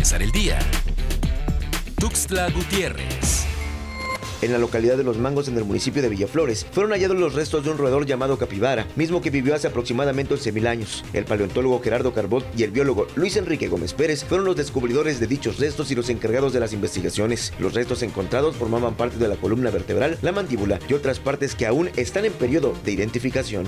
empezar el día. Tuxtla Gutiérrez. En la localidad de Los Mangos, en el municipio de Villaflores, fueron hallados los restos de un roedor llamado capibara, mismo que vivió hace aproximadamente 11.000 años. El paleontólogo Gerardo Carbot y el biólogo Luis Enrique Gómez Pérez fueron los descubridores de dichos restos y los encargados de las investigaciones. Los restos encontrados formaban parte de la columna vertebral, la mandíbula y otras partes que aún están en periodo de identificación.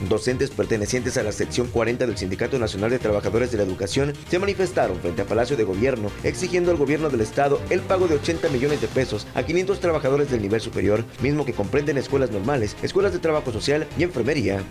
Docentes pertenecientes a la sección 40 del Sindicato Nacional de Trabajadores de la Educación se manifestaron frente a Palacio de Gobierno exigiendo al gobierno del estado el pago de 80 millones de pesos a 500 trabajadores del nivel superior, mismo que comprenden escuelas normales, escuelas de trabajo social y enfermería.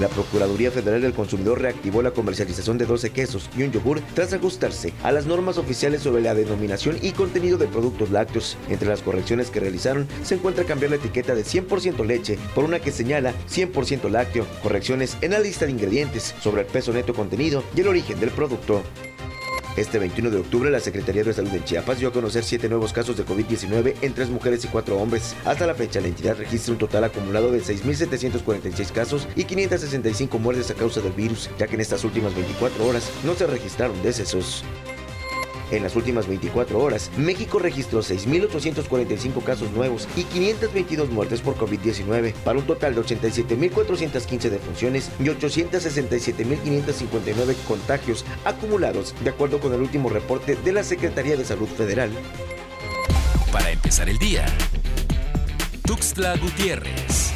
La Procuraduría Federal del Consumidor reactivó la comercialización de 12 quesos y un yogur tras ajustarse a las normas oficiales sobre la denominación y contenido de productos lácteos. Entre las correcciones que realizaron se encuentra cambiar la etiqueta de 100% leche por una que señala 100% lácteo, correcciones en la lista de ingredientes sobre el peso neto contenido y el origen del producto. Este 21 de octubre, la Secretaría de Salud de Chiapas dio a conocer siete nuevos casos de COVID-19 en tres mujeres y cuatro hombres. Hasta la fecha, la entidad registra un total acumulado de 6.746 casos y 565 muertes a causa del virus, ya que en estas últimas 24 horas no se registraron decesos. En las últimas 24 horas, México registró 6.845 casos nuevos y 522 muertes por COVID-19, para un total de 87.415 defunciones y 867.559 contagios acumulados, de acuerdo con el último reporte de la Secretaría de Salud Federal. Para empezar el día, Tuxtla Gutiérrez.